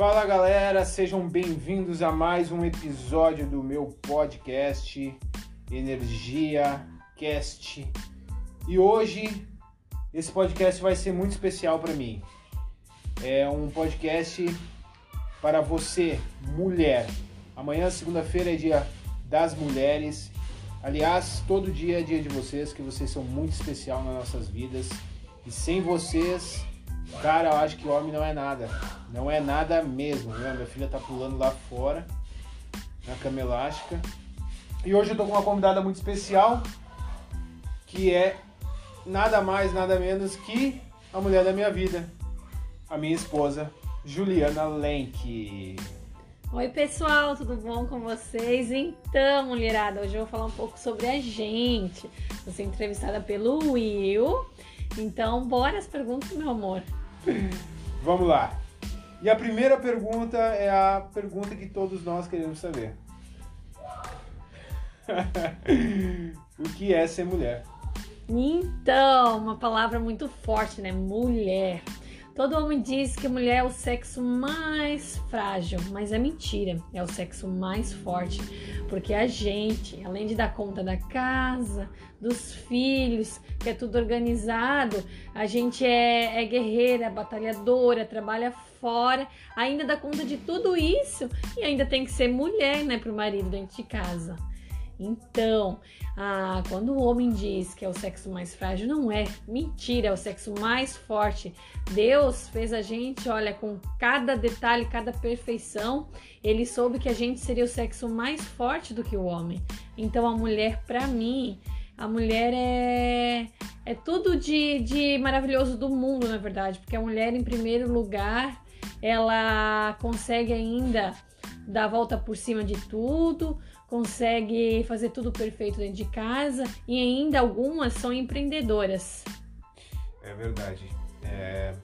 Fala galera, sejam bem-vindos a mais um episódio do meu podcast Energia Cast. E hoje esse podcast vai ser muito especial para mim. É um podcast para você, mulher. Amanhã, segunda-feira, é dia das mulheres. Aliás, todo dia é dia de vocês, que vocês são muito especial nas nossas vidas. E sem vocês, cara, eu acho que homem não é nada. Não é nada mesmo. Né? Minha filha tá pulando lá fora, na cama elástica. E hoje eu tô com uma convidada muito especial, que é nada mais, nada menos que a mulher da minha vida, a minha esposa, Juliana Lenk. Oi, pessoal, tudo bom com vocês? Então, mulherada, hoje eu vou falar um pouco sobre a gente. Ser entrevistada pelo Will. Então, bora as perguntas, meu amor. Vamos lá. E a primeira pergunta é a pergunta que todos nós queremos saber. o que é ser mulher? Então, uma palavra muito forte, né? Mulher. Todo homem diz que a mulher é o sexo mais frágil, mas é mentira, é o sexo mais forte, porque a gente, além de dar conta da casa, dos filhos, que é tudo organizado, a gente é, é guerreira, batalhadora, trabalha fora, ainda dá conta de tudo isso e ainda tem que ser mulher, né, pro marido dentro de casa. Então, ah, quando o homem diz que é o sexo mais frágil, não é. Mentira, é o sexo mais forte. Deus fez a gente, olha, com cada detalhe, cada perfeição, ele soube que a gente seria o sexo mais forte do que o homem. Então, a mulher, para mim, a mulher é, é tudo de, de maravilhoso do mundo, na verdade, porque a mulher, em primeiro lugar, ela consegue ainda dar a volta por cima de tudo consegue fazer tudo perfeito dentro de casa e ainda algumas são empreendedoras. É verdade. É...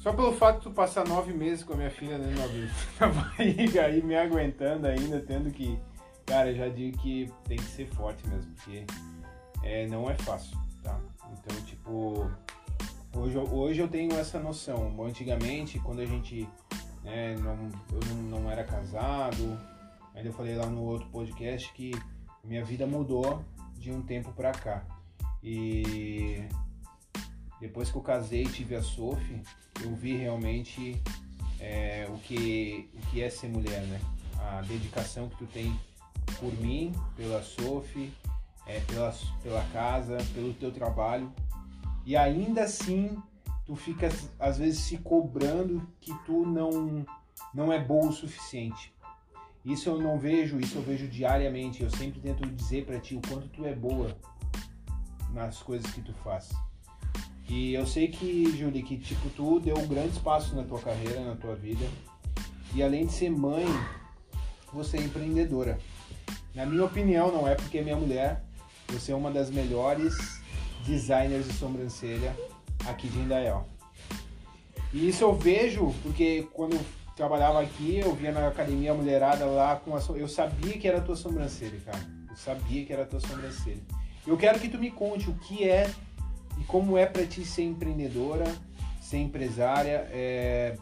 Só pelo fato de passar nove meses com a minha filha né, na barriga e me aguentando ainda, tendo que. Cara, já digo que tem que ser forte mesmo, porque é, não é fácil, tá? Então, tipo, hoje, hoje eu tenho essa noção. Antigamente, quando a gente né, não, eu não era casado, Ainda falei lá no outro podcast que minha vida mudou de um tempo para cá. E depois que eu casei e tive a Sophie, eu vi realmente é, o, que, o que é ser mulher, né? A dedicação que tu tem por mim, pela Sophie, é, pela, pela casa, pelo teu trabalho. E ainda assim, tu fica às vezes se cobrando que tu não, não é boa o suficiente. Isso eu não vejo, isso eu vejo diariamente. Eu sempre tento dizer para ti o quanto tu é boa nas coisas que tu faz. E eu sei que, Julie, que tipo tu deu grandes passos na tua carreira, na tua vida. E além de ser mãe, você é empreendedora. Na minha opinião, não é porque é minha mulher, você é uma das melhores designers de sobrancelha aqui de Indaial. E isso eu vejo porque quando trabalhava aqui, eu via na academia a mulherada lá com a eu sabia que era a tua sobrancelha, cara. Eu sabia que era a tua sobrancelha. Eu quero que tu me conte o que é e como é para ti ser empreendedora, ser empresária, é...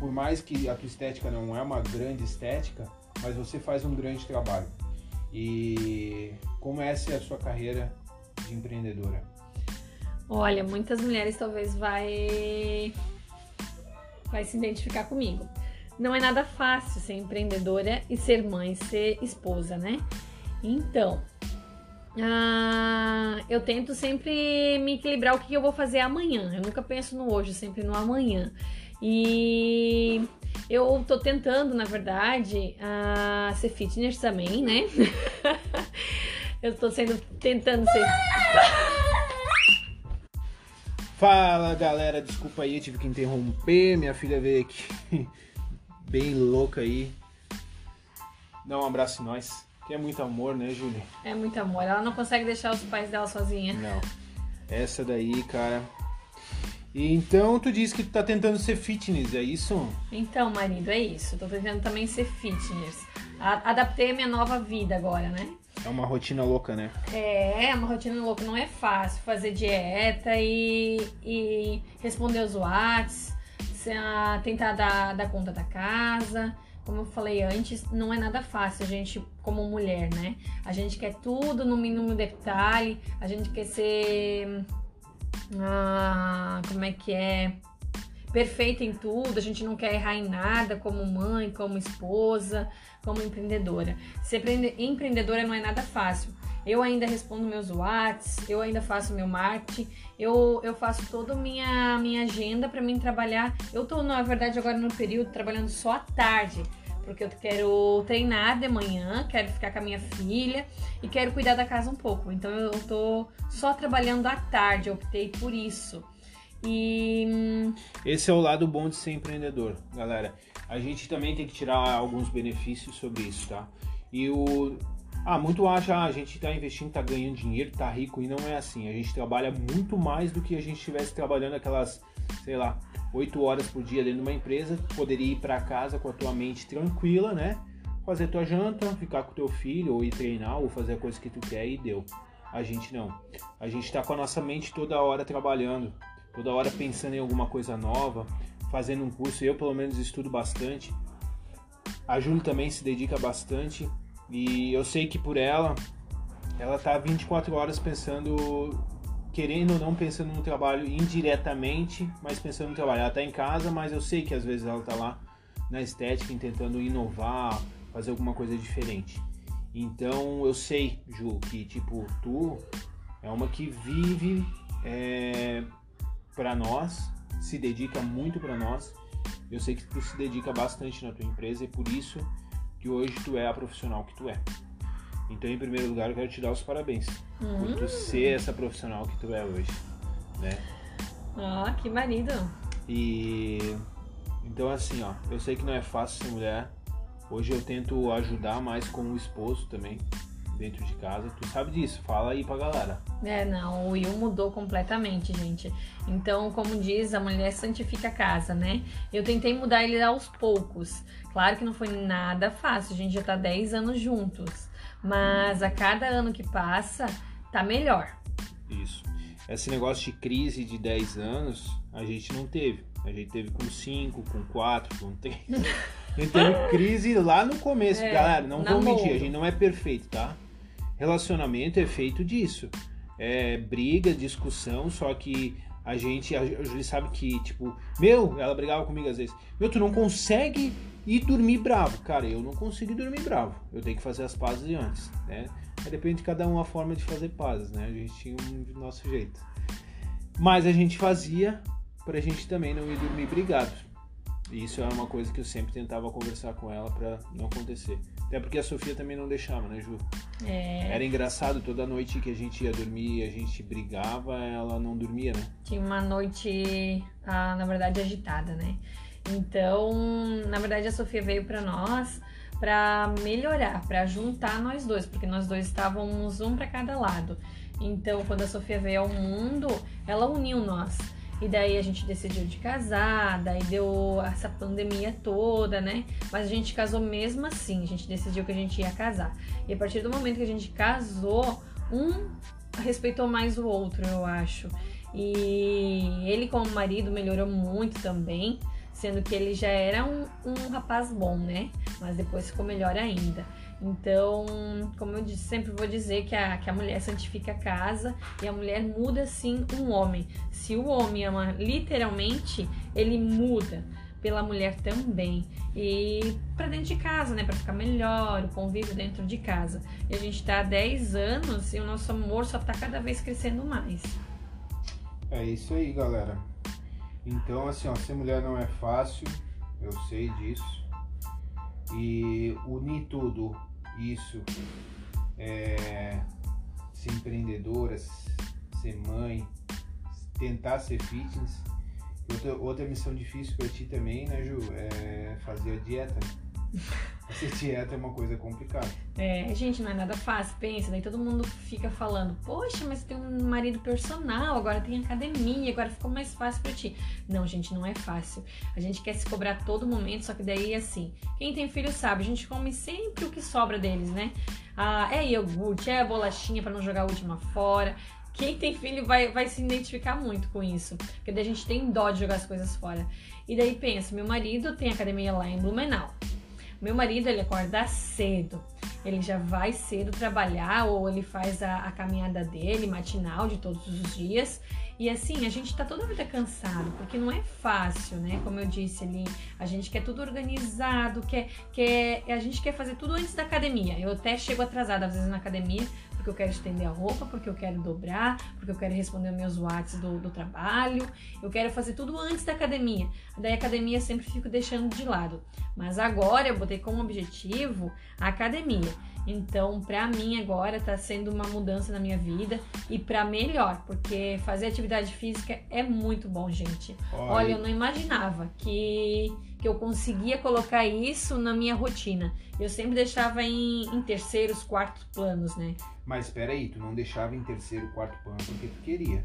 por mais que a tua estética não é uma grande estética, mas você faz um grande trabalho. E como é a sua carreira de empreendedora? Olha, muitas mulheres talvez vai vai se identificar comigo. Não é nada fácil ser empreendedora e ser mãe, ser esposa, né? Então, ah, eu tento sempre me equilibrar o que eu vou fazer amanhã. Eu nunca penso no hoje, sempre no amanhã. E eu tô tentando, na verdade, ah, ser fitness também, né? eu tô sendo tentando ser Fala galera, desculpa aí, eu tive que interromper. Minha filha veio aqui bem louca aí. Dá um abraço em nós. Que é muito amor, né, Júlia? É muito amor. Ela não consegue deixar os pais dela sozinha. Não. Essa daí, cara. Então tu disse que tu tá tentando ser fitness, é isso? Então, marido, é isso. Tô tentando também ser fitness. Adaptei a minha nova vida agora, né? É uma rotina louca, né? É, é uma rotina louca. Não é fácil fazer dieta e, e responder os whats a tentar dar, dar conta da casa. Como eu falei antes, não é nada fácil a gente, como mulher, né? A gente quer tudo no mínimo detalhe, a gente quer ser. Ah, como é que é? Perfeita em tudo, a gente não quer errar em nada, como mãe, como esposa, como empreendedora. Ser empreendedora não é nada fácil. Eu ainda respondo meus WhatsApps, eu ainda faço meu marketing, eu, eu faço toda a minha, minha agenda para mim trabalhar. Eu tô, na verdade, agora no período trabalhando só à tarde, porque eu quero treinar de manhã, quero ficar com a minha filha e quero cuidar da casa um pouco. Então eu tô só trabalhando à tarde, eu optei por isso. E hum, esse é o lado bom de ser empreendedor, galera. A gente também tem que tirar alguns benefícios sobre isso, tá? E o ah, muito acha, ah, a gente está investindo, está ganhando dinheiro, está rico, e não é assim. A gente trabalha muito mais do que a gente estivesse trabalhando aquelas, sei lá, 8 horas por dia dentro de uma empresa. Poderia ir para casa com a tua mente tranquila, né? Fazer tua janta, ficar com teu filho, ou ir treinar, ou fazer a coisa que tu quer e deu. A gente não. A gente está com a nossa mente toda hora trabalhando, toda hora pensando em alguma coisa nova, fazendo um curso. Eu, pelo menos, estudo bastante. A Júlia também se dedica bastante e eu sei que por ela, ela tá 24 horas pensando, querendo ou não pensando no trabalho indiretamente, mas pensando no trabalho. Ela tá em casa, mas eu sei que às vezes ela tá lá na estética tentando inovar, fazer alguma coisa diferente. Então eu sei, Ju, que tipo, tu é uma que vive é, para nós, se dedica muito para nós. Eu sei que tu se dedica bastante na tua empresa e por isso que hoje tu é a profissional que tu é. Então, em primeiro lugar, eu quero te dar os parabéns hum. por tu hum. ser essa profissional que tu é hoje, né? Ah, que marido! E então assim, ó, eu sei que não é fácil ser mulher. Hoje eu tento ajudar mais com o esposo também dentro de casa. Tu sabe disso? Fala aí pra galera. É, não, o Will mudou completamente, gente. Então, como diz, a mulher santifica a casa, né? Eu tentei mudar ele aos poucos. Claro que não foi nada fácil, a gente já tá 10 anos juntos. Mas a cada ano que passa, tá melhor. Isso. Esse negócio de crise de 10 anos, a gente não teve. A gente teve com 5, com 4, com 3. A gente teve crise lá no começo, é, galera. Não vou mentir, a gente não é perfeito, tá? Relacionamento é feito disso. É briga, discussão, só que a gente, a Julie sabe que, tipo, meu, ela brigava comigo às vezes, meu, tu não consegue ir dormir bravo. Cara, eu não consigo dormir bravo. Eu tenho que fazer as pazes antes, né? Aí depende de cada um a forma de fazer pazes, né? A gente tinha um nosso jeito. Mas a gente fazia pra gente também não ir dormir brigado. E isso era uma coisa que eu sempre tentava conversar com ela para não acontecer. Até porque a Sofia também não deixava, né, Ju? É. Era engraçado, toda noite que a gente ia dormir e a gente brigava, ela não dormia, né? Tinha uma noite, ah, na verdade, agitada, né? Então, na verdade, a Sofia veio para nós para melhorar, para juntar nós dois, porque nós dois estávamos um para cada lado. Então, quando a Sofia veio ao mundo, ela uniu nós. E daí a gente decidiu de casar, daí deu essa pandemia toda, né? Mas a gente casou mesmo assim, a gente decidiu que a gente ia casar. E a partir do momento que a gente casou, um respeitou mais o outro, eu acho. E ele, como marido, melhorou muito também, sendo que ele já era um, um rapaz bom, né? Mas depois ficou melhor ainda. Então, como eu disse, sempre vou dizer que a, que a mulher santifica a casa e a mulher muda sim um homem. Se o homem ama literalmente, ele muda pela mulher também. E para dentro de casa, né? Para ficar melhor, o convívio dentro de casa. E a gente tá há 10 anos e o nosso amor só tá cada vez crescendo mais. É isso aí, galera. Então, assim, ó, ser mulher não é fácil, eu sei disso. E unir tudo isso, é, ser empreendedora, ser mãe, tentar ser fitness. Outra, outra missão difícil para ti também, né, Ju? É fazer a dieta. Essa dieta é uma coisa complicada. É, gente, não é nada fácil. Pensa, daí todo mundo fica falando: Poxa, mas tem um marido personal, agora tem academia, agora ficou mais fácil para ti. Não, gente, não é fácil. A gente quer se cobrar todo momento, só que daí, assim, quem tem filho sabe, a gente come sempre o que sobra deles, né? Ah, é iogurte, é bolachinha para não jogar a última fora quem tem filho vai, vai se identificar muito com isso. Porque daí a gente tem dó de jogar as coisas fora. E daí pensa, meu marido tem academia lá em Blumenau. Meu marido, ele acorda cedo. Ele já vai cedo trabalhar ou ele faz a, a caminhada dele, matinal, de todos os dias. E assim, a gente tá toda vida cansado, porque não é fácil, né? Como eu disse ali, a gente quer tudo organizado, quer, quer, a gente quer fazer tudo antes da academia. Eu até chego atrasada às vezes na academia, porque eu quero estender a roupa, porque eu quero dobrar, porque eu quero responder meus WhatsApp do, do trabalho. Eu quero fazer tudo antes da academia. Daí a academia sempre fico deixando de lado. Mas agora eu botei como objetivo a academia. Então, para mim agora tá sendo uma mudança na minha vida e para melhor, porque fazer atividade física é muito bom, gente. Olha, Olha eu não imaginava que, que eu conseguia colocar isso na minha rotina. Eu sempre deixava em, em terceiros, quartos planos, né? Mas espera aí, tu não deixava em terceiro, quarto plano porque tu queria.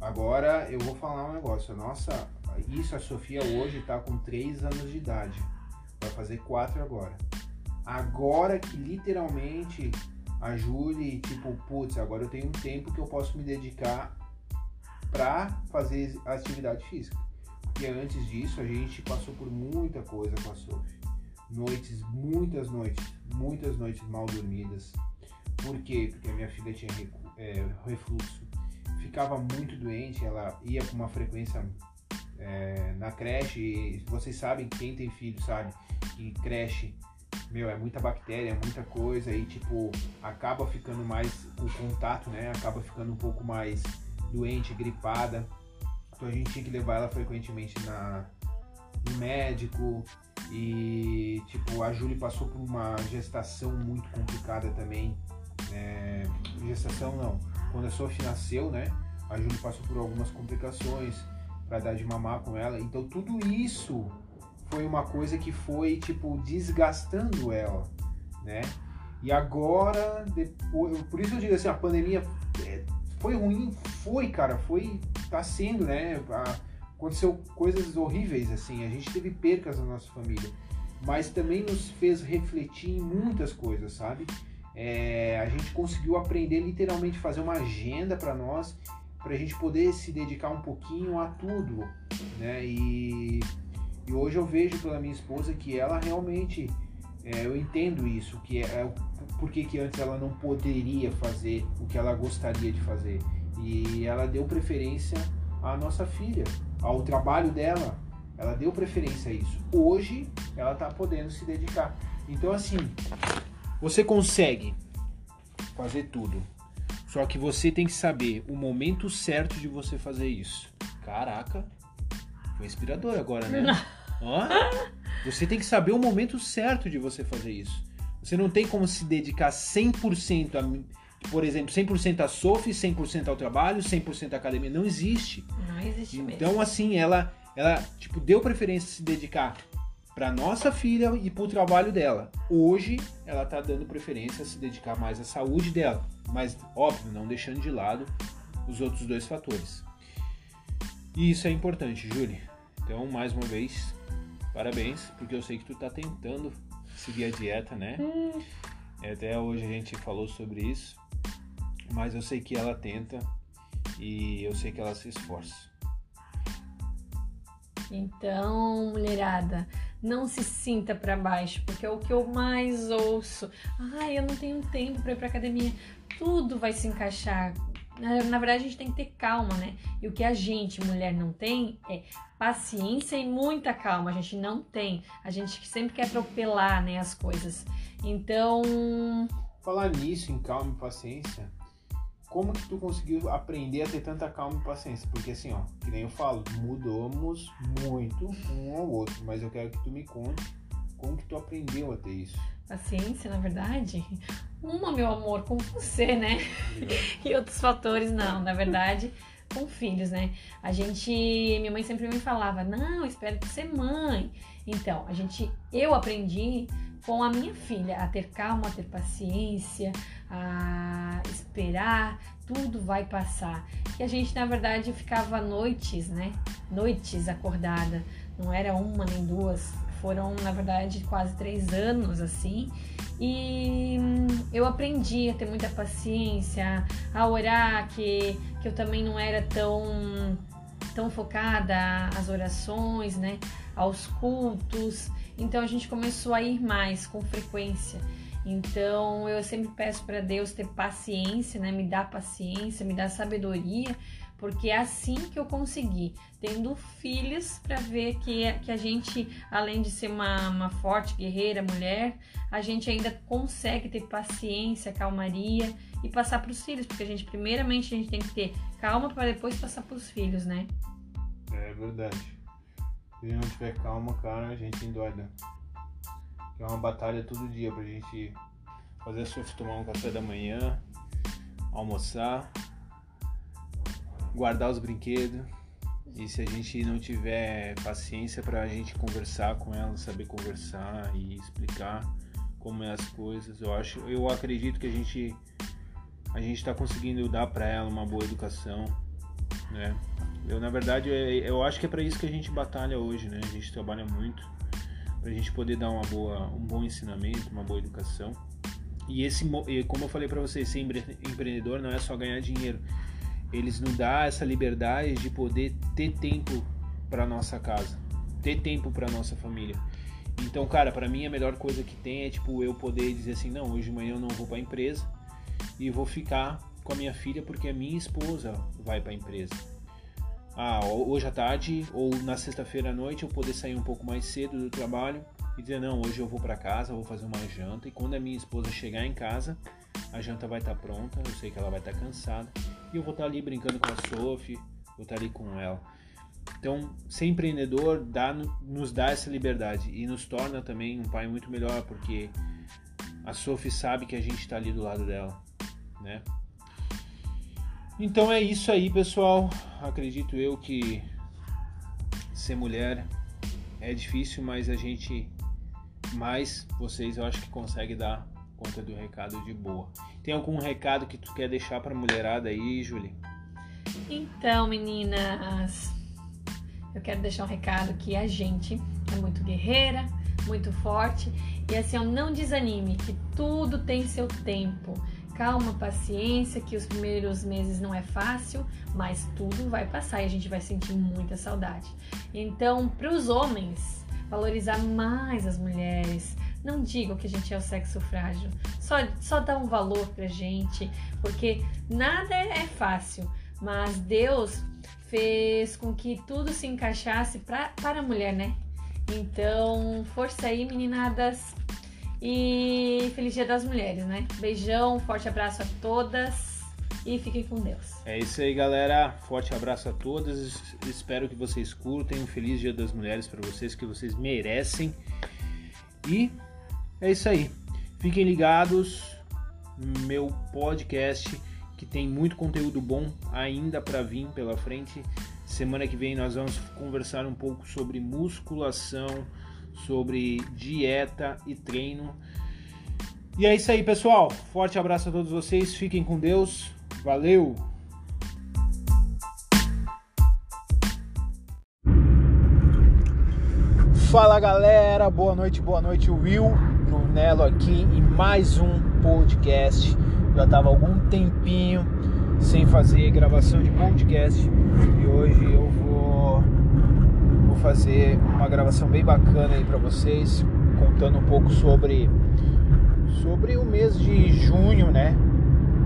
Agora eu vou falar um negócio. Nossa, isso a Sofia hoje tá com 3 anos de idade. Vai fazer 4 agora. Agora que literalmente a Julie, tipo, putz, agora eu tenho um tempo que eu posso me dedicar para fazer atividade física. Porque antes disso a gente passou por muita coisa com a Sophie. Noites, muitas noites, muitas noites mal dormidas. Por quê? Porque a minha filha tinha é, refluxo, ficava muito doente, ela ia com uma frequência é, na creche. Vocês sabem, quem tem filho sabe que creche meu, é muita bactéria, é muita coisa e tipo, acaba ficando mais o contato, né? Acaba ficando um pouco mais doente, gripada. Então a gente tinha que levar ela frequentemente na, no médico. E tipo, a Julie passou por uma gestação muito complicada também. É, gestação não. Quando a Sophie nasceu, né? A Julie passou por algumas complicações para dar de mamar com ela. Então tudo isso foi uma coisa que foi tipo desgastando ela, né? E agora, depois, por isso eu digo assim, a pandemia é, foi ruim, foi, cara, foi, tá sendo, né? Aconteceu coisas horríveis assim, a gente teve percas na nossa família, mas também nos fez refletir em muitas coisas, sabe? É, a gente conseguiu aprender literalmente fazer uma agenda para nós, para a gente poder se dedicar um pouquinho a tudo, né? E e hoje eu vejo pela minha esposa que ela realmente, é, eu entendo isso, que é, é por que, que antes ela não poderia fazer o que ela gostaria de fazer. E ela deu preferência à nossa filha, ao trabalho dela. Ela deu preferência a isso. Hoje ela está podendo se dedicar. Então assim, você consegue fazer tudo. Só que você tem que saber o momento certo de você fazer isso. Caraca, foi inspirador agora, né? Ó, você tem que saber o momento certo de você fazer isso. Você não tem como se dedicar 100% a, por exemplo, 100% a Sophie, 100% ao trabalho, 100% à academia. Não existe. Não existe mesmo. Então, assim, ela, ela tipo, deu preferência se dedicar para nossa filha e para o trabalho dela. Hoje, ela está dando preferência a se dedicar mais à saúde dela. Mas, óbvio, não deixando de lado os outros dois fatores. E isso é importante, Júlia. Então, mais uma vez, parabéns, porque eu sei que tu tá tentando seguir a dieta, né? Hum. Até hoje a gente falou sobre isso, mas eu sei que ela tenta e eu sei que ela se esforça. Então, mulherada, não se sinta para baixo, porque é o que eu mais ouço. Ai, eu não tenho tempo para ir para academia. Tudo vai se encaixar na verdade, a gente tem que ter calma, né? E o que a gente, mulher, não tem é paciência e muita calma. A gente não tem. A gente sempre quer atropelar, né, as coisas. Então. Falar nisso, em calma e paciência, como que tu conseguiu aprender a ter tanta calma e paciência? Porque assim, ó, que nem eu falo, mudamos muito um ao outro, mas eu quero que tu me conte como que tu aprendeu a ter isso. Paciência, na verdade, uma, meu amor, com você, né? e outros fatores, não, na verdade, com filhos, né? A gente, minha mãe sempre me falava, não, espere tu ser mãe. Então, a gente, eu aprendi com a minha filha a ter calma, a ter paciência, a esperar, tudo vai passar. E a gente, na verdade, ficava noites, né? Noites acordada, não era uma nem duas, foram, na verdade, quase três anos assim. E eu aprendi a ter muita paciência, a orar, que, que eu também não era tão, tão focada às orações, né? Aos cultos. Então a gente começou a ir mais com frequência. Então eu sempre peço para Deus ter paciência, né? Me dar paciência, me dar sabedoria porque é assim que eu consegui, tendo filhos, para ver que, que a gente, além de ser uma, uma forte guerreira mulher, a gente ainda consegue ter paciência, calmaria e passar para os filhos, porque a gente, primeiramente, a gente tem que ter calma para depois passar para os filhos, né? É verdade. Se não tiver calma, cara, a gente endoida. É uma batalha todo dia pra gente fazer surf tomar um café da manhã, almoçar, guardar os brinquedos. E se a gente não tiver paciência para a gente conversar com ela, saber conversar e explicar como é as coisas, eu acho, eu acredito que a gente a gente está conseguindo dar para ela uma boa educação, né? Eu na verdade eu acho que é para isso que a gente batalha hoje, né? A gente trabalha muito para a gente poder dar uma boa, um bom ensinamento, uma boa educação. E esse, como eu falei para vocês, ser empreendedor não é só ganhar dinheiro, eles nos dão essa liberdade de poder ter tempo para nossa casa, ter tempo para nossa família. Então, cara, para mim a melhor coisa que tem é tipo eu poder dizer assim, não, hoje de manhã eu não vou para a empresa e vou ficar com a minha filha porque a minha esposa vai para a empresa. Ah, hoje à tarde ou na sexta-feira à noite eu poder sair um pouco mais cedo do trabalho e dizer não, hoje eu vou para casa, vou fazer uma janta e quando a minha esposa chegar em casa, a janta vai estar tá pronta, eu sei que ela vai estar tá cansada eu vou estar ali brincando com a Sophie, vou estar ali com ela. Então, ser empreendedor dá, nos dá essa liberdade e nos torna também um pai muito melhor, porque a Sophie sabe que a gente está ali do lado dela, né? Então é isso aí, pessoal. Acredito eu que ser mulher é difícil, mas a gente mais vocês eu acho que consegue dar conta do recado de boa. Tem algum recado que tu quer deixar para mulherada aí, Julie? Então, meninas, eu quero deixar um recado que a gente é muito guerreira, muito forte e assim, não desanime, que tudo tem seu tempo. Calma, paciência, que os primeiros meses não é fácil, mas tudo vai passar e a gente vai sentir muita saudade. Então, para os homens, valorizar mais as mulheres, não digam que a gente é o sexo frágil. Só, só dá um valor pra gente, porque nada é fácil. Mas Deus fez com que tudo se encaixasse pra, para a mulher, né? Então, força aí, meninadas. E feliz Dia das Mulheres, né? Beijão, forte abraço a todas e fiquem com Deus. É isso aí, galera. Forte abraço a todas. Espero que vocês curtem. Um feliz Dia das Mulheres para vocês, que vocês merecem. E é isso aí. Fiquem ligados meu podcast que tem muito conteúdo bom ainda para vir pela frente. Semana que vem nós vamos conversar um pouco sobre musculação, sobre dieta e treino. E é isso aí, pessoal. Forte abraço a todos vocês. Fiquem com Deus. Valeu! Fala galera, boa noite, boa noite, Will Brunello aqui em mais um podcast. Já tava algum tempinho sem fazer gravação de podcast e hoje eu vou, vou fazer uma gravação bem bacana aí para vocês, contando um pouco sobre sobre o mês de junho, né?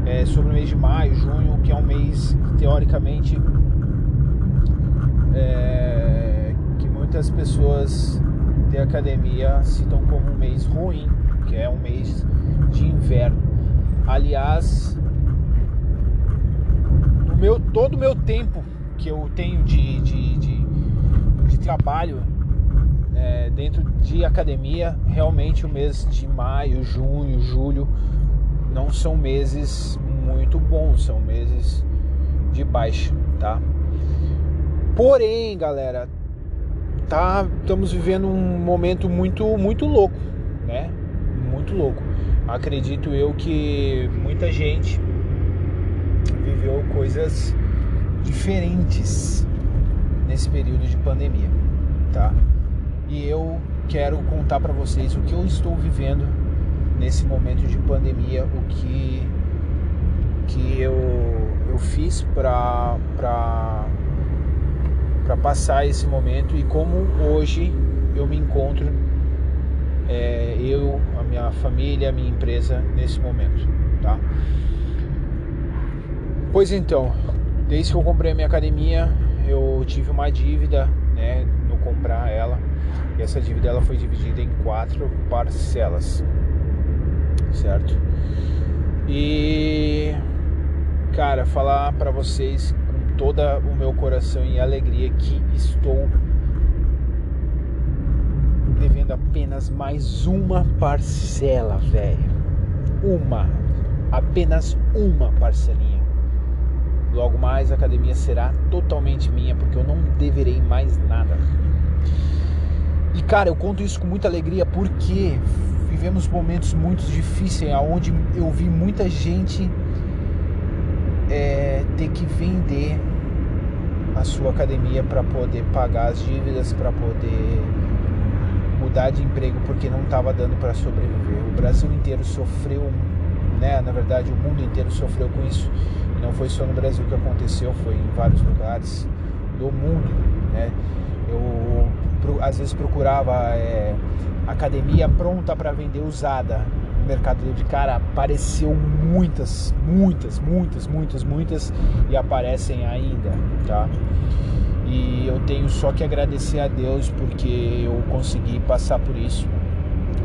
É, sobre o mês de maio, junho, que é um mês que teoricamente é, que muitas pessoas de academia citam como um mês ruim, que é um mês de inverno. Aliás, meu, todo o meu tempo que eu tenho de, de, de, de trabalho é, dentro de academia, realmente o mês de maio, junho, julho não são meses muito bons, são meses de baixa, tá? Porém, galera, tá, estamos vivendo um momento muito, muito louco, né? Muito louco. Acredito eu que muita gente viveu coisas diferentes nesse período de pandemia, tá? E eu quero contar para vocês o que eu estou vivendo nesse momento de pandemia, o que que eu, eu fiz para para passar esse momento e como hoje eu me encontro é, eu, a minha família, a minha empresa nesse momento, tá? Pois então, desde que eu comprei a minha academia, eu tive uma dívida, né, no comprar ela. E essa dívida ela foi dividida em quatro parcelas, certo? E cara, falar para vocês com todo o meu coração e alegria que estou devendo apenas mais uma parcela, velho. Uma, apenas uma parcelinha. Logo mais a academia será totalmente minha, porque eu não deverei mais nada. E cara, eu conto isso com muita alegria porque vivemos momentos muito difíceis, onde eu vi muita gente é, ter que vender a sua academia para poder pagar as dívidas, para poder mudar de emprego porque não estava dando para sobreviver. O Brasil inteiro sofreu, né? Na verdade, o mundo inteiro sofreu com isso. E não foi só no Brasil que aconteceu, foi em vários lugares do mundo, né? Eu às vezes procurava é, academia pronta para vender usada no Mercado Livre. Cara, apareceu muitas, muitas, muitas, muitas, muitas e aparecem ainda, tá? E eu tenho só que agradecer a Deus porque eu consegui passar por isso.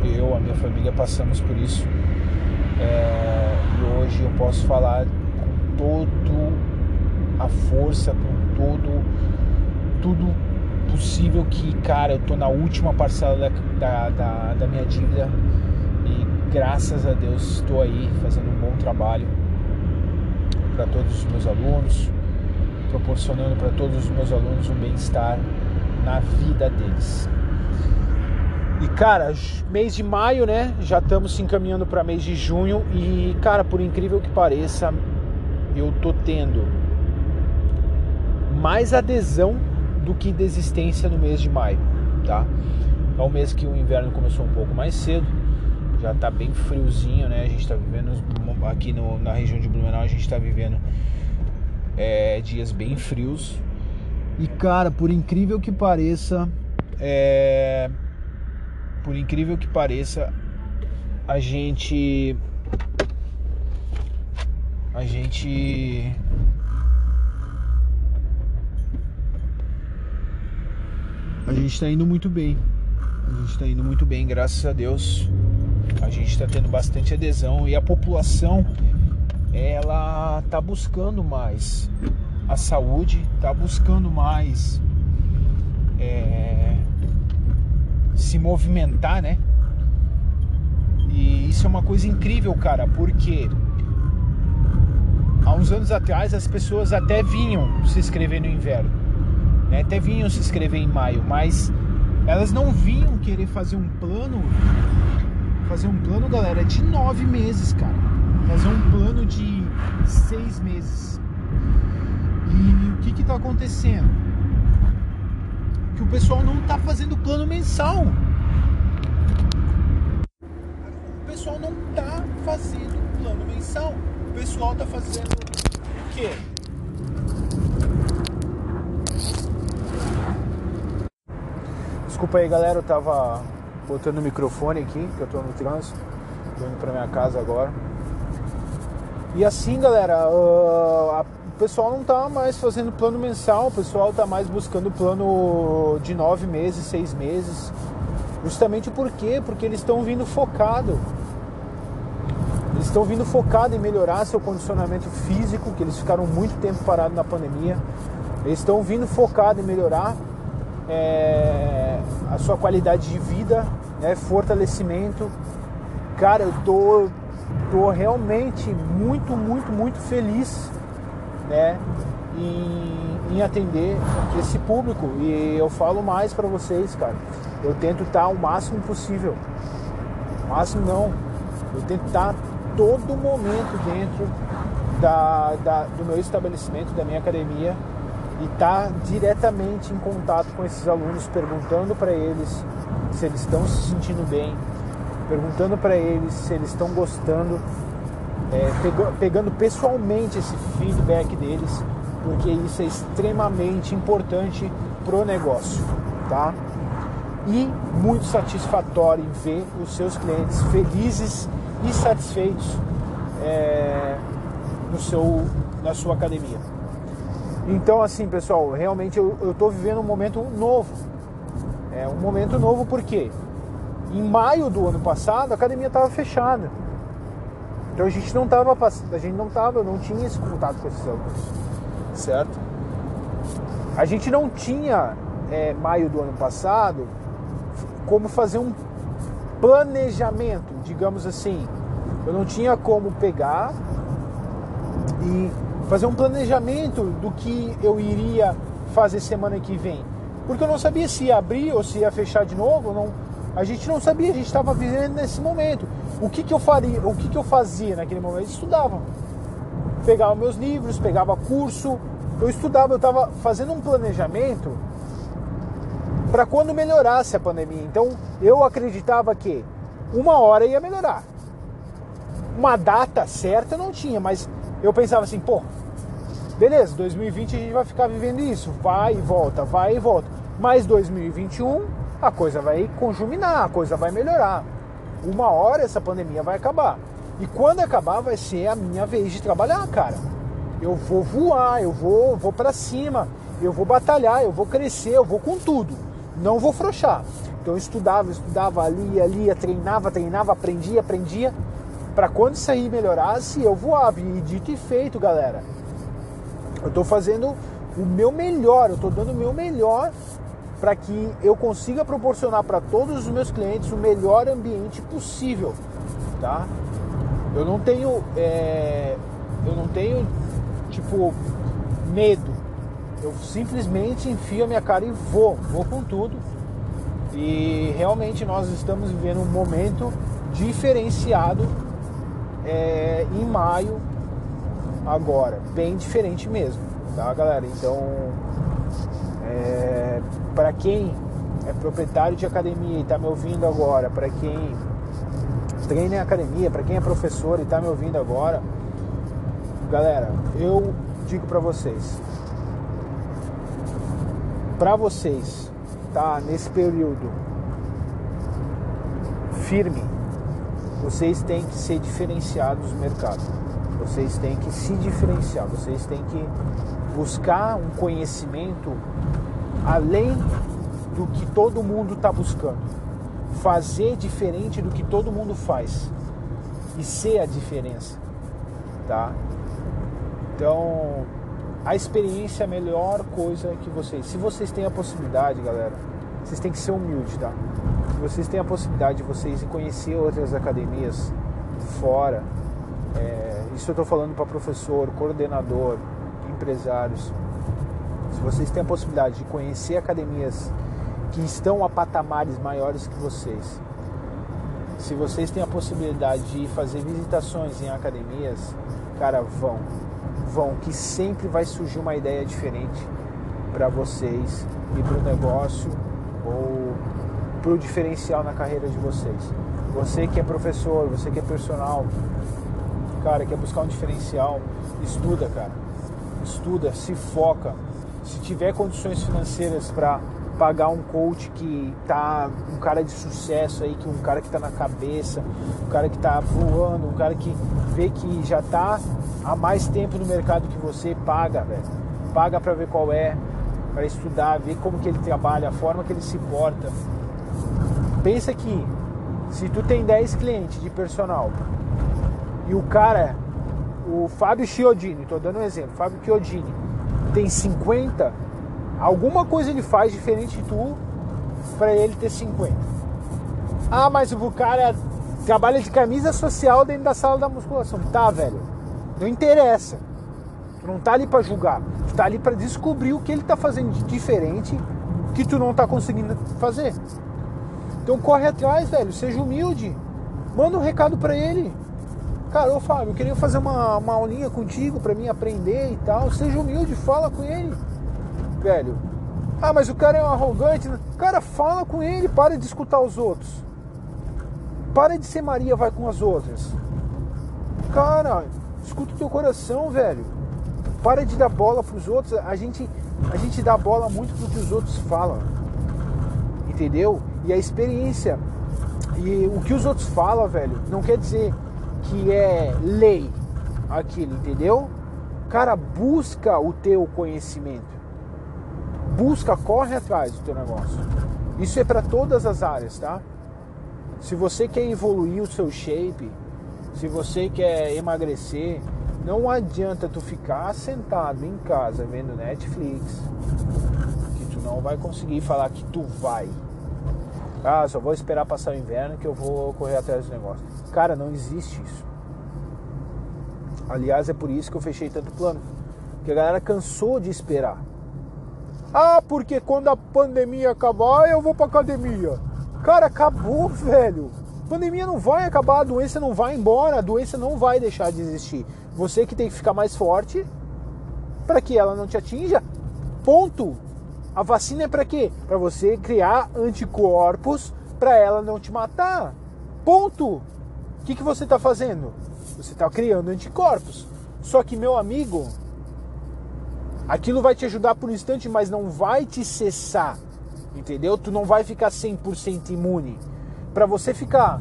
Eu, a minha família passamos por isso. É, e hoje eu posso falar com todo a força, com todo tudo possível que, cara, eu tô na última parcela da, da, da minha dívida e graças a Deus estou aí fazendo um bom trabalho para todos os meus alunos, proporcionando para todos os meus alunos um bem-estar na vida deles. E cara, mês de maio, né? Já estamos se encaminhando para mês de junho e cara, por incrível que pareça, eu tô tendo mais adesão do que desistência no mês de maio, tá? É um mês que o inverno começou um pouco mais cedo, já tá bem friozinho, né? A gente tá vivendo aqui no, na região de Blumenau, a gente tá vivendo é, dias bem frios. E cara, por incrível que pareça, é, por incrível que pareça, a gente a gente a gente está indo muito bem. A gente está indo muito bem, graças a Deus. A gente está tendo bastante adesão e a população ela está buscando mais a saúde, está buscando mais é, se movimentar, né? E isso é uma coisa incrível, cara, porque há uns anos atrás as pessoas até vinham se inscrever no inverno, né? até vinham se inscrever em maio, mas elas não vinham querer fazer um plano, fazer um plano, galera, de nove meses, cara fazer um plano de seis meses. E o que que tá acontecendo? Que o pessoal não tá fazendo plano mensal. O pessoal não tá fazendo plano mensal. O pessoal tá fazendo o quê? Desculpa aí, galera, eu tava botando o microfone aqui, que eu tô no trânsito. Indo pra minha casa agora. E assim, galera, uh, o pessoal não tá mais fazendo plano mensal, o pessoal tá mais buscando plano de nove meses, seis meses. Justamente por quê? Porque eles estão vindo focado. Eles estão vindo focado em melhorar seu condicionamento físico, que eles ficaram muito tempo parados na pandemia. Eles estão vindo focado em melhorar é, a sua qualidade de vida, né, fortalecimento. Cara, eu tô tô realmente muito, muito, muito feliz, né, em, em atender esse público. E eu falo mais para vocês, cara. Eu tento estar o máximo possível. Máximo não. Eu tento estar todo momento dentro da, da, do meu estabelecimento, da minha academia e estar diretamente em contato com esses alunos, perguntando para eles se eles estão se sentindo bem, perguntando para eles se eles estão gostando, é, pegando pessoalmente esse feedback deles, porque isso é extremamente importante pro negócio, tá? E muito satisfatório em ver os seus clientes felizes e satisfeitos é, no seu, na sua academia. Então, assim, pessoal, realmente eu estou vivendo um momento novo. É um momento novo porque em maio do ano passado a academia estava fechada. Então a gente não estava, a gente não tava, não tinha esse contato com esses alunos, certo? A gente não tinha é, maio do ano passado como fazer um planejamento, digamos assim. Eu não tinha como pegar e fazer um planejamento do que eu iria fazer semana que vem. Porque eu não sabia se ia abrir ou se ia fechar de novo. Não, a gente não sabia, a gente estava vivendo nesse momento. O que, que eu faria, o que, que eu fazia naquele momento? Eu estudava. Pegava meus livros, pegava curso, eu estudava, eu estava fazendo um planejamento para quando melhorasse a pandemia. Então eu acreditava que uma hora ia melhorar. Uma data certa não tinha, mas eu pensava assim, pô, beleza, 2020 a gente vai ficar vivendo isso, vai e volta, vai e volta. Mas 2021 a coisa vai conjuminar, a coisa vai melhorar. Uma hora essa pandemia vai acabar. E quando acabar vai ser a minha vez de trabalhar, cara. Eu vou voar, eu vou, vou para cima, eu vou batalhar, eu vou crescer, eu vou com tudo. Não vou frouxar. Então eu estudava, estudava ali, ali, treinava, treinava, aprendia, aprendia para quando isso aí melhorasse, eu voava. E dito e feito, galera. Eu estou fazendo o meu melhor, eu estou dando o meu melhor para que eu consiga proporcionar para todos os meus clientes o melhor ambiente possível, tá? Eu não tenho, é, eu não tenho tipo medo. Eu simplesmente enfio a minha cara e vou, vou com tudo. E realmente nós estamos vivendo um momento diferenciado é, em maio agora, bem diferente mesmo, tá galera? Então, é, para quem é proprietário de academia e está me ouvindo agora, para quem treina em academia, para quem é professor e está me ouvindo agora, galera, eu digo para vocês, para vocês, tá nesse período firme vocês têm que ser diferenciados no mercado. Vocês têm que se diferenciar, vocês têm que buscar um conhecimento além do que todo mundo está buscando. Fazer diferente do que todo mundo faz e ser a diferença, tá? Então, a experiência é a melhor coisa que vocês. Se vocês têm a possibilidade, galera, vocês têm que ser humildes, tá? Se vocês têm a possibilidade de vocês conhecer outras academias fora, é, isso eu estou falando para professor, coordenador, empresários. Se vocês têm a possibilidade de conhecer academias que estão a patamares maiores que vocês, se vocês têm a possibilidade de fazer visitações em academias, cara, vão, vão, que sempre vai surgir uma ideia diferente para vocês e para o negócio ou para o diferencial na carreira de vocês. Você que é professor, você que é personal, cara, quer buscar um diferencial, estuda, cara. Estuda, se foca. Se tiver condições financeiras para pagar um coach que tá um cara de sucesso aí, que um cara que tá na cabeça, um cara que tá voando, um cara que vê que já tá há mais tempo no mercado que você, paga, velho. Paga para ver qual é, para estudar, ver como que ele trabalha, a forma que ele se porta. Pensa que se tu tem 10 clientes de personal e o cara, o Fábio Chiodini, estou dando um exemplo, Fábio Chiodini tem 50, alguma coisa ele faz diferente de tu para ele ter 50. Ah, mas o cara trabalha de camisa social dentro da sala da musculação. Tá, velho. Não interessa. Tu não tá ali para julgar. Tu tá ali para descobrir o que ele tá fazendo de diferente que tu não tá conseguindo fazer. Então corre atrás, velho. Seja humilde. Manda um recado para ele. Cara, ô Fábio, eu queria fazer uma, uma aulinha contigo para mim aprender e tal. Seja humilde, fala com ele. Velho, Ah, mas o cara é um arrogante. Cara, fala com ele, para de escutar os outros. Para de ser Maria, vai com as outras. Cara, escuta o teu coração, velho. Para de dar bola pros outros. A gente, a gente dá bola muito pro que os outros falam. Entendeu? E a experiência. E o que os outros falam, velho, não quer dizer que é lei aquilo, entendeu? Cara, busca o teu conhecimento. Busca, corre atrás do teu negócio. Isso é para todas as áreas, tá? Se você quer evoluir o seu shape, se você quer emagrecer, não adianta tu ficar sentado em casa vendo Netflix, que tu não vai conseguir falar que tu vai. Ah, só vou esperar passar o inverno que eu vou correr atrás do negócio. Cara, não existe isso. Aliás, é por isso que eu fechei tanto plano. Porque a galera cansou de esperar. Ah, porque quando a pandemia acabar, eu vou pra academia. Cara, acabou, velho. Pandemia não vai acabar, a doença não vai embora, a doença não vai deixar de existir. Você que tem que ficar mais forte para que ela não te atinja. Ponto. A vacina é para quê? Para você criar anticorpos para ela não te matar. Ponto. O que, que você está fazendo? Você está criando anticorpos. Só que, meu amigo, aquilo vai te ajudar por um instante, mas não vai te cessar. Entendeu? Tu não vai ficar 100% imune. Para você ficar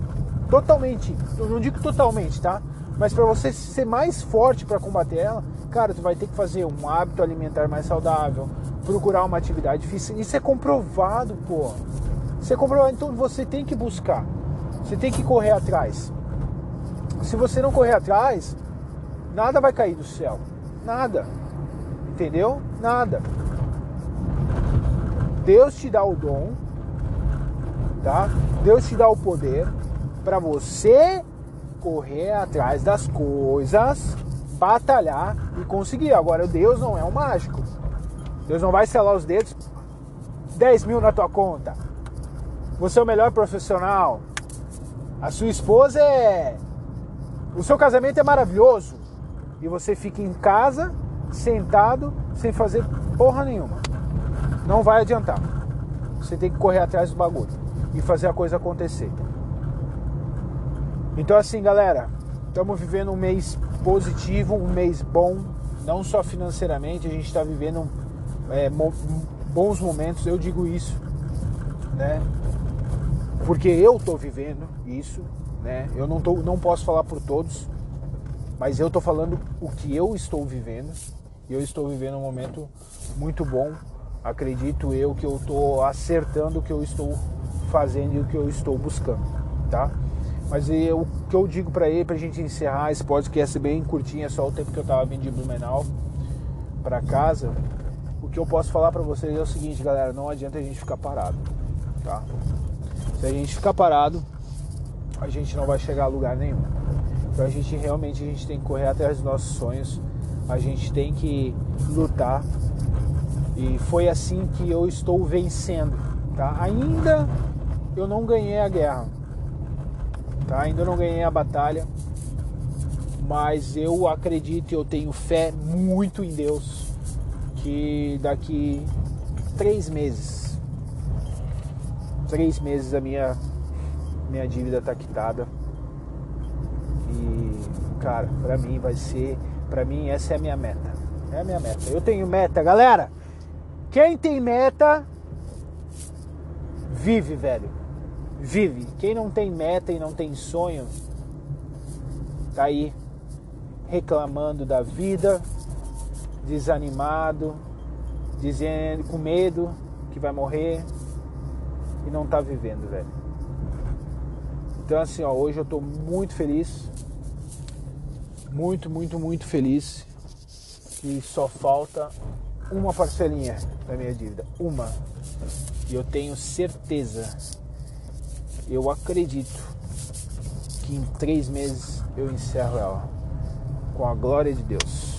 totalmente, eu não digo totalmente, tá? Mas para você ser mais forte para combater ela, cara, tu vai ter que fazer um hábito alimentar mais saudável, procurar uma atividade física. Isso é comprovado, pô. Isso é comprovado, então você tem que buscar. Você tem que correr atrás. Se você não correr atrás, nada vai cair do céu. Nada. Entendeu? Nada. Deus te dá o dom, tá? Deus te dá o poder para você correr atrás das coisas, batalhar e conseguir. Agora, Deus não é um mágico. Deus não vai selar os dedos, 10 mil na tua conta. Você é o melhor profissional. A sua esposa é o seu casamento é maravilhoso e você fica em casa, sentado, sem fazer porra nenhuma. Não vai adiantar. Você tem que correr atrás do bagulho e fazer a coisa acontecer. Então assim, galera, estamos vivendo um mês positivo, um mês bom, não só financeiramente, a gente está vivendo é, bons momentos, eu digo isso, né? Porque eu estou vivendo isso, né? Eu não, tô, não posso falar por todos, mas eu estou falando o que eu estou vivendo. E eu estou vivendo um momento muito bom. Acredito eu que eu estou acertando o que eu estou fazendo e o que eu estou buscando, tá? Mas eu, o que eu digo para ele, pra gente encerrar esse podcast bem curtinho, é só o tempo que eu tava vindo de Blumenau para casa. Que eu posso falar para vocês é o seguinte, galera, não adianta a gente ficar parado, tá? Se a gente ficar parado, a gente não vai chegar a lugar nenhum. Então a gente realmente a gente tem que correr atrás dos nossos sonhos, a gente tem que lutar. E foi assim que eu estou vencendo, tá? Ainda eu não ganhei a guerra, tá? Ainda não ganhei a batalha, mas eu acredito e eu tenho fé muito em Deus que daqui três meses, três meses a minha minha dívida tá quitada. E, cara, pra mim vai ser. Pra mim, essa é a minha meta. É a minha meta. Eu tenho meta, galera. Quem tem meta, vive, velho. Vive. Quem não tem meta e não tem sonho, tá aí reclamando da vida, desanimado, dizendo com medo que vai morrer e não tá vivendo, velho. Então assim, ó, hoje eu tô muito feliz. Muito, muito, muito feliz. E só falta uma parcelinha da minha dívida. Uma. E eu tenho certeza, eu acredito que em três meses eu encerro ela. Com a glória de Deus.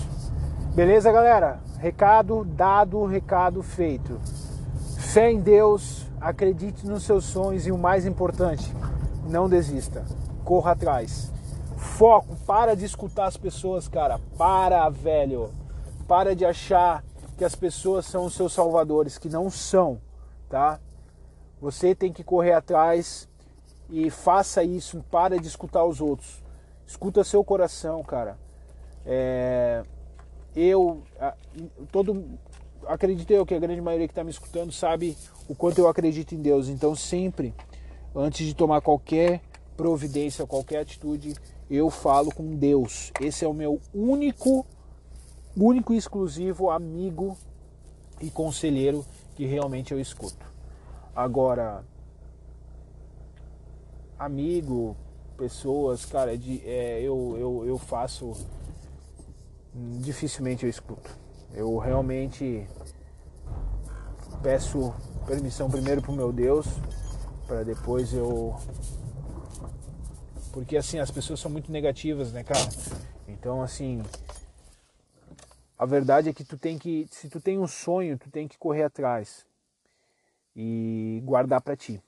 Beleza, galera? Recado dado, recado feito. Fé em Deus, acredite nos seus sonhos e o mais importante, não desista. Corra atrás. Foco, para de escutar as pessoas, cara. Para, velho. Para de achar que as pessoas são os seus salvadores, que não são, tá? Você tem que correr atrás e faça isso, para de escutar os outros. Escuta seu coração, cara. É, eu, todo, acredito eu que a grande maioria que está me escutando sabe o quanto eu acredito em Deus. Então sempre, antes de tomar qualquer providência, qualquer atitude, eu falo com Deus. Esse é o meu único, único e exclusivo amigo e conselheiro que realmente eu escuto. Agora, amigo, pessoas, cara, é de, é, eu, eu, eu faço. Dificilmente eu escuto. Eu realmente peço permissão primeiro pro meu Deus, para depois eu. Porque assim, as pessoas são muito negativas, né, cara? Então, assim. A verdade é que tu tem que. Se tu tem um sonho, tu tem que correr atrás. E guardar para ti.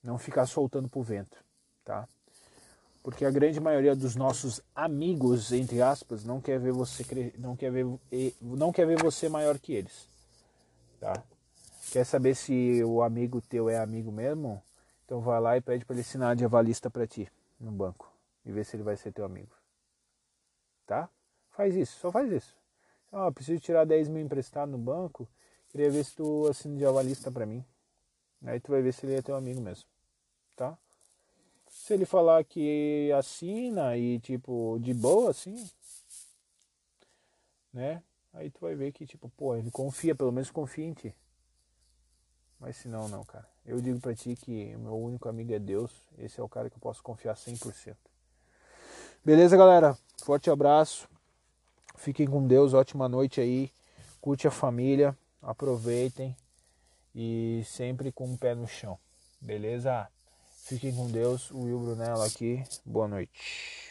Não ficar soltando pro vento, tá? Porque a grande maioria dos nossos amigos, entre aspas, não quer ver você não quer ver não quer ver você maior que eles, tá? Quer saber se o amigo teu é amigo mesmo? Então vai lá e pede para ele assinar de avalista para ti no banco e ver se ele vai ser teu amigo, tá? Faz isso, só faz isso. Ah, preciso tirar 10 mil emprestado no banco, queria ver se tu assina de avalista para mim. Aí tu vai ver se ele é teu amigo mesmo? Se ele falar que assina e tipo de boa assim, né? Aí tu vai ver que tipo, pô, ele confia, pelo menos confia em ti. Mas se não, não, cara. Eu digo pra ti que o meu único amigo é Deus. Esse é o cara que eu posso confiar 100%. Beleza, galera? Forte abraço. Fiquem com Deus. Ótima noite aí. Curte a família. Aproveitem. E sempre com o pé no chão. Beleza? Fiquem com Deus. O Will Brunello aqui. Boa noite.